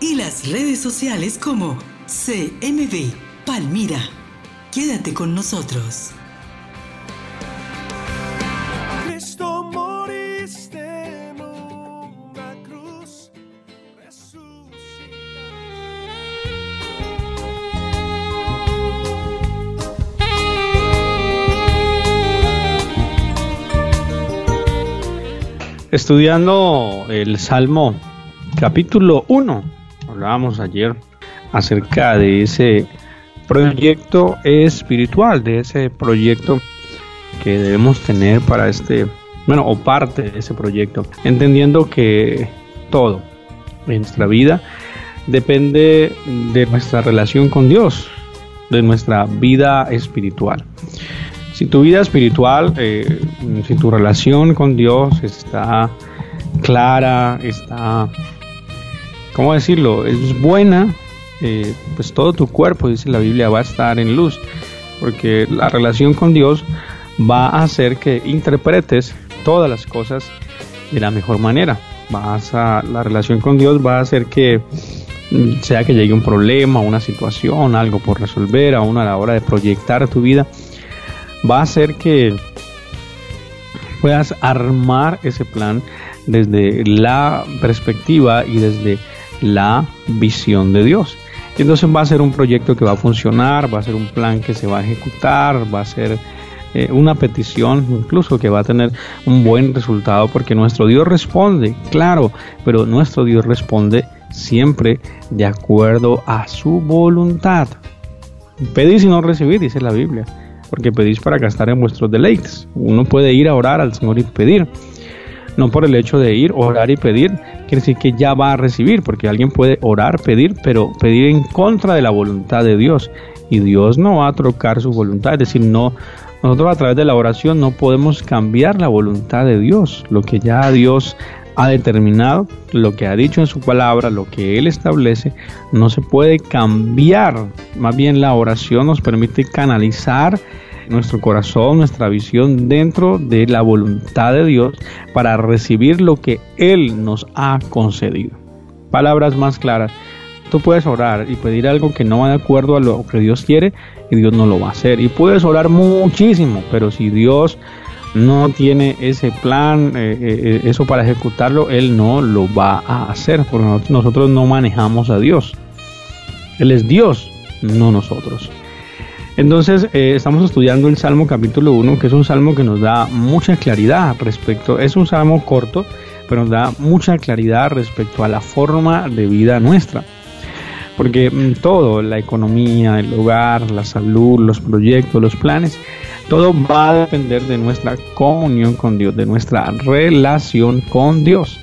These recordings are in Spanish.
y las redes sociales como CMB Palmira. Quédate con nosotros. Cristo moriste en una cruz, Estudiando el Salmo capítulo 1, hablábamos ayer acerca de ese proyecto espiritual, de ese proyecto que debemos tener para este, bueno, o parte de ese proyecto, entendiendo que todo en nuestra vida depende de nuestra relación con Dios, de nuestra vida espiritual. Si tu vida espiritual, eh, si tu relación con Dios está clara, está, ¿cómo decirlo? Es buena, eh, pues todo tu cuerpo, dice la Biblia, va a estar en luz, porque la relación con Dios va a hacer que interpretes todas las cosas de la mejor manera. Vas a, la relación con Dios va a hacer que mm, sea que llegue un problema, una situación, algo por resolver, aún a la hora de proyectar tu vida, va a hacer que puedas armar ese plan desde la perspectiva y desde la visión de Dios. Y entonces va a ser un proyecto que va a funcionar, va a ser un plan que se va a ejecutar, va a ser eh, una petición incluso que va a tener un buen resultado porque nuestro Dios responde, claro, pero nuestro Dios responde siempre de acuerdo a su voluntad. Pedís y no recibir, dice la Biblia porque pedís para gastar en vuestros deleites. Uno puede ir a orar al Señor y pedir. No por el hecho de ir, orar y pedir, quiere decir que ya va a recibir, porque alguien puede orar, pedir, pero pedir en contra de la voluntad de Dios. Y Dios no va a trocar su voluntad, es decir, no, nosotros a través de la oración no podemos cambiar la voluntad de Dios, lo que ya Dios ha determinado, lo que ha dicho en su palabra, lo que Él establece, no se puede cambiar. Más bien la oración nos permite canalizar nuestro corazón, nuestra visión dentro de la voluntad de Dios para recibir lo que Él nos ha concedido. Palabras más claras. Tú puedes orar y pedir algo que no va de acuerdo a lo que Dios quiere y Dios no lo va a hacer. Y puedes orar muchísimo, pero si Dios no tiene ese plan, eh, eh, eso para ejecutarlo, Él no lo va a hacer, porque nosotros no manejamos a Dios. Él es Dios, no nosotros. Entonces, eh, estamos estudiando el Salmo capítulo 1, que es un salmo que nos da mucha claridad respecto, es un salmo corto, pero nos da mucha claridad respecto a la forma de vida nuestra. Porque mm, todo, la economía, el hogar, la salud, los proyectos, los planes, todo va a depender de nuestra comunión con Dios, de nuestra relación con Dios.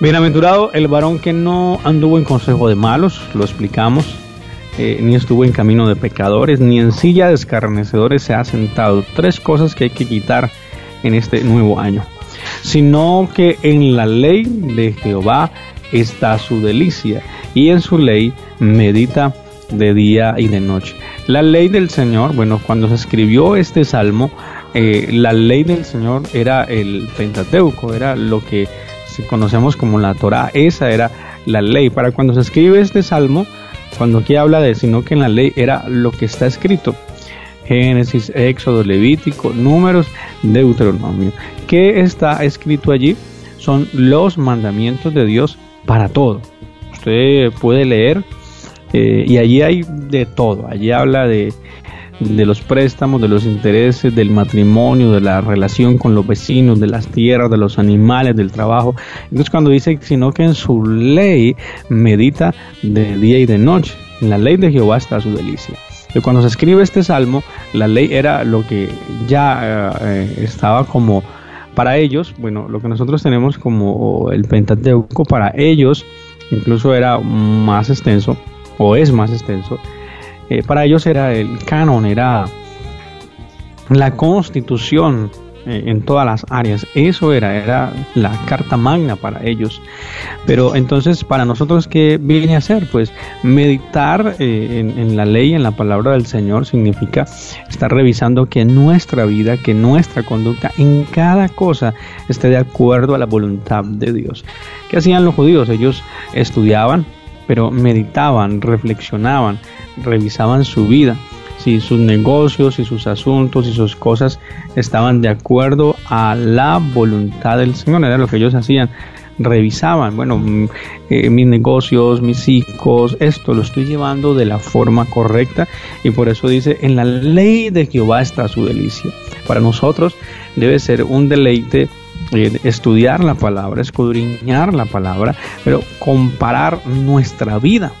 Bienaventurado el varón que no anduvo en consejo de malos, lo explicamos, eh, ni estuvo en camino de pecadores, ni en silla de escarnecedores se ha sentado. Tres cosas que hay que quitar en este nuevo año. Sino que en la ley de Jehová está su delicia, y en su ley medita de día y de noche. La ley del Señor, bueno, cuando se escribió este salmo, eh, la ley del Señor era el Pentateuco, era lo que conocemos como la Torah, esa era la ley. Para cuando se escribe este salmo, cuando aquí habla de, sino que en la ley era lo que está escrito. Génesis, Éxodo, Levítico, Números, Deuteronomio. ¿Qué está escrito allí? Son los mandamientos de Dios para todo. Usted puede leer eh, y allí hay de todo. Allí habla de, de los préstamos, de los intereses, del matrimonio, de la relación con los vecinos, de las tierras, de los animales, del trabajo. Entonces cuando dice, sino que en su ley medita de día y de noche, en la ley de Jehová está su delicia. Y cuando se escribe este salmo, la ley era lo que ya eh, estaba como para ellos, bueno, lo que nosotros tenemos como el Pentateuco, para ellos incluso era más extenso, o es más extenso. Eh, para ellos era el canon, era la constitución eh, en todas las áreas. Eso era, era la carta magna para ellos. Pero entonces, para nosotros, ¿qué viene a hacer? Pues meditar eh, en, la ley, en la palabra del Señor, significa estar revisando que nuestra vida, que nuestra conducta en cada cosa esté de acuerdo a la voluntad de Dios. ¿Qué hacían los judíos? Ellos estudiaban, pero meditaban, reflexionaban, revisaban su vida si sus negocios y sus asuntos y sus cosas estaban de acuerdo a la voluntad del Señor, era lo que ellos hacían. Revisaban, bueno, mm, eh, mis negocios, mis hijos, esto lo estoy llevando de la forma correcta y por eso dice, en la ley de Jehová está su delicia. Para nosotros debe ser un deleite estudiar la palabra, escudriñar la palabra, pero comparar nuestra vida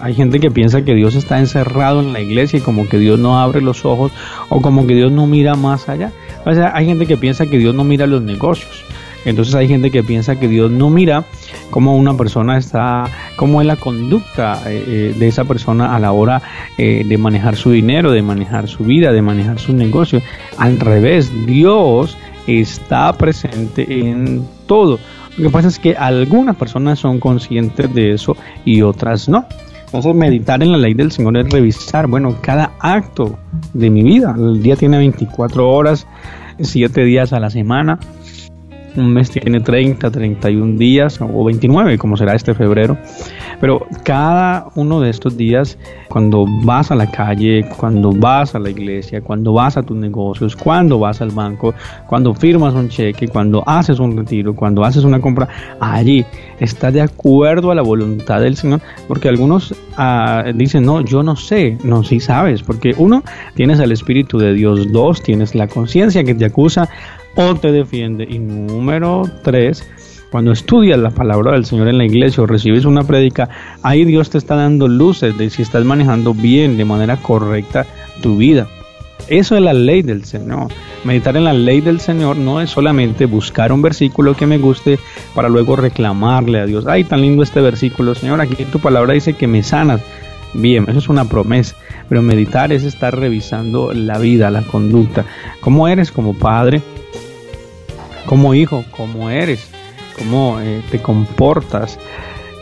hay gente que piensa que Dios está encerrado en la iglesia y como que Dios no abre los ojos o como que Dios no mira más allá. O sea, hay gente que piensa que Dios no mira los negocios. Entonces hay gente que piensa que Dios no mira cómo una persona está, cómo es la conducta eh, eh, de esa persona a la hora eh, de manejar su dinero, de manejar su vida, de manejar su negocio. Al revés, Dios está presente en todo. Lo que pasa es que algunas personas son conscientes de eso y otras no. Entonces meditar en la ley del Señor es revisar, bueno, cada acto de mi vida. El día tiene 24 horas, 7 días a la semana un mes tiene 30, 31 días o 29, como será este febrero. Pero cada uno de estos días, cuando vas a la calle, cuando vas a la iglesia, cuando vas a tus negocios, cuando vas al banco, cuando firmas un cheque, cuando haces un retiro, cuando haces una compra, allí está de acuerdo a la voluntad del Señor. Porque algunos ah, dicen, no, yo no sé, no, sí sabes. Porque uno, tienes el Espíritu de Dios, dos, tienes la conciencia que te acusa o te defiende. Y número tres, cuando estudias la palabra del Señor en la iglesia o recibes una prédica, ahí Dios te está dando luces de si estás manejando bien, de manera correcta tu vida. Eso es la ley del Señor. Meditar en la ley del Señor no es solamente buscar un versículo que me guste para luego reclamarle a Dios. Ay, tan lindo este versículo, Señor. Aquí tu palabra dice que me sanas. Bien, eso es una promesa. Pero meditar es estar revisando la vida, la conducta. ¿Cómo eres como padre? Como hijo, como eres, cómo eh, te comportas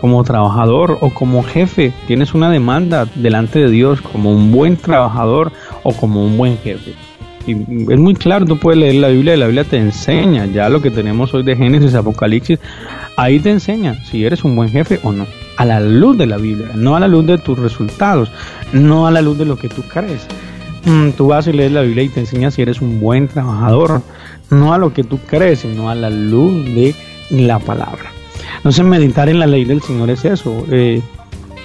como trabajador o como jefe. Tienes una demanda delante de Dios como un buen trabajador o como un buen jefe. Y es muy claro, tú puedes leer la Biblia y la Biblia te enseña ya lo que tenemos hoy de Génesis, Apocalipsis. Ahí te enseña si eres un buen jefe o no. A la luz de la Biblia, no a la luz de tus resultados, no a la luz de lo que tú crees. Mm, tú vas y lees la Biblia y te enseña si eres un buen trabajador, no a lo que tú crees, sino a la luz de la palabra. Entonces meditar en la ley del Señor es eso. Eh,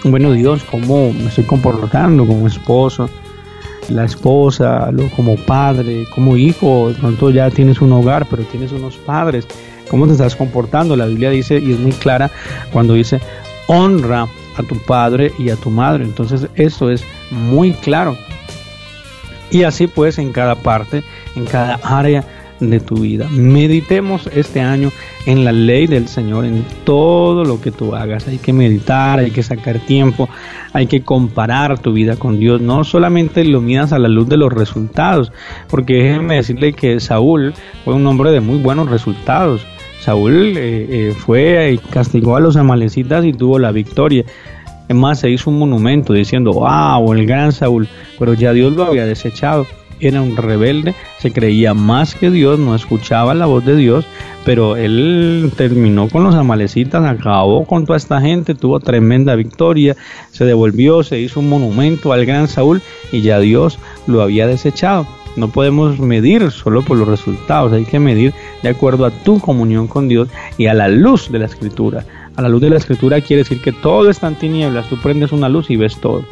bueno Dios, cómo me estoy comportando como esposo, la esposa, como padre, como hijo, de pronto ya tienes un hogar, pero tienes unos padres, cómo te estás comportando. La Biblia dice, y es muy clara, cuando dice, honra a tu padre y a tu madre. Entonces eso es muy claro. Y así pues en cada parte, en cada área de tu vida. Meditemos este año en la ley del Señor, en todo lo que tú hagas. Hay que meditar, hay que sacar tiempo, hay que comparar tu vida con Dios. No solamente lo miras a la luz de los resultados, porque déjenme decirle que Saúl fue un hombre de muy buenos resultados. Saúl eh, eh, fue y castigó a los amalecitas y tuvo la victoria. Es más, se hizo un monumento diciendo, wow, el gran Saúl, pero ya Dios lo había desechado era un rebelde, se creía más que Dios, no escuchaba la voz de Dios, pero él terminó con los amalecitas, acabó con toda esta gente, tuvo tremenda victoria, se devolvió, se hizo un monumento al gran Saúl y ya Dios lo había desechado. No podemos medir solo por los resultados, hay que medir de acuerdo a tu comunión con Dios y a la luz de la escritura. A la luz de la escritura quiere decir que todo está en tinieblas, tú prendes una luz y ves todo.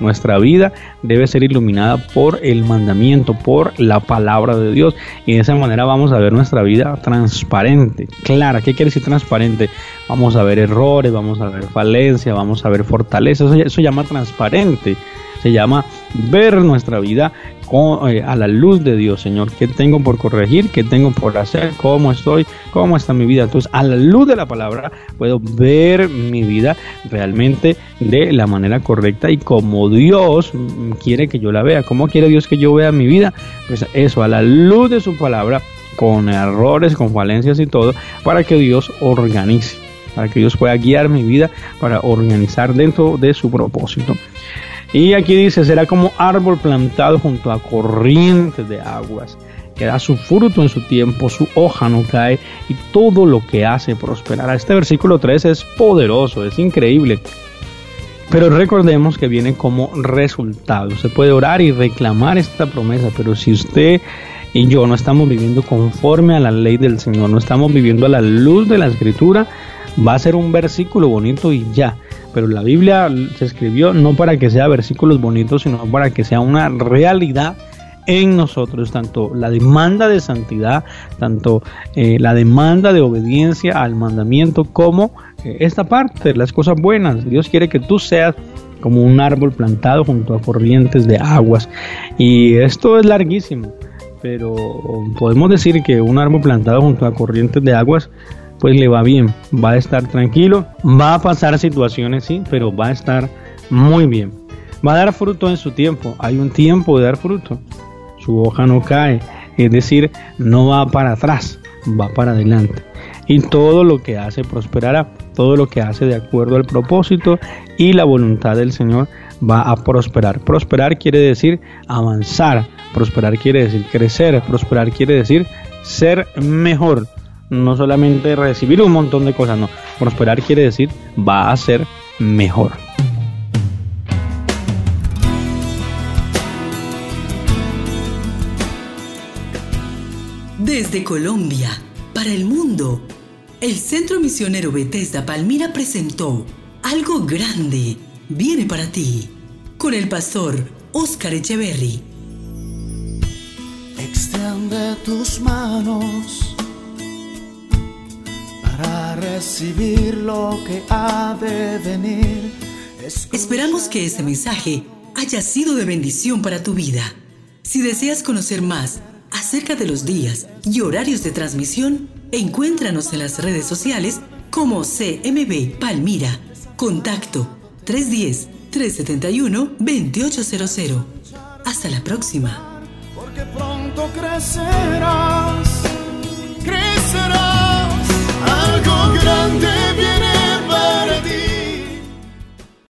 Nuestra vida debe ser iluminada por el mandamiento, por la palabra de Dios. Y de esa manera vamos a ver nuestra vida transparente, clara. ¿Qué quiere decir transparente? Vamos a ver errores, vamos a ver falencias, vamos a ver fortalezas. Eso, llama transparente. Se llama ver nuestra vida eh, a la luz de Dios, Señor. ¿Qué tengo por corregir? ¿Qué tengo por hacer? ¿Cómo estoy? ¿Cómo está mi vida? Entonces, a la luz de la palabra, puedo ver mi vida realmente de la manera correcta y como Dios quiere que yo la vea. ¿Cómo quiere Dios que yo vea mi vida? Pues eso, a la luz de su palabra, con errores, con falencias y todo, para que Dios organice, para que Dios pueda guiar mi vida, para organizar dentro de su propósito. Y aquí dice, será como árbol plantado junto a corrientes de aguas, que da su fruto en su tiempo, su hoja no cae y todo lo que hace prosperará. Este versículo 3 es poderoso, es increíble. Pero recordemos que viene como resultado. Se puede orar y reclamar esta promesa, pero si usted y yo no estamos viviendo conforme a la ley del Señor, no estamos viviendo a la luz de la escritura, va a ser un versículo bonito y ya pero la Biblia se escribió no para que sea versículos bonitos, sino para que sea una realidad en nosotros, tanto la demanda de santidad, tanto eh, la demanda de obediencia al mandamiento, como eh, esta parte, las cosas buenas. Dios quiere que tú seas como un árbol plantado junto a corrientes de aguas. Y esto es larguísimo, pero podemos decir que un árbol plantado junto a corrientes de aguas pues le va bien, va a estar tranquilo, va a pasar situaciones, sí, pero va a estar muy bien. Va a dar fruto en su tiempo, hay un tiempo de dar fruto, su hoja no cae, es decir, no va para atrás, va para adelante. Y todo lo que hace prosperará, todo lo que hace de acuerdo al propósito y la voluntad del Señor va a prosperar. Prosperar quiere decir avanzar, prosperar quiere decir crecer, prosperar quiere decir ser mejor no solamente recibir un montón de cosas, no. Prosperar quiere decir va a ser mejor. Desde Colombia, para el mundo, el Centro Misionero Bethesda Palmira presentó Algo Grande viene para ti con el pastor Oscar Echeverry. Extiende tus manos recibir lo que ha de venir. Esperamos que este mensaje haya sido de bendición para tu vida. Si deseas conocer más acerca de los días y horarios de transmisión, encuéntranos en las redes sociales como CMB Palmira. Contacto 310-371-2800. Hasta la próxima. Porque pronto crecerás, crecerás. Algo grande viene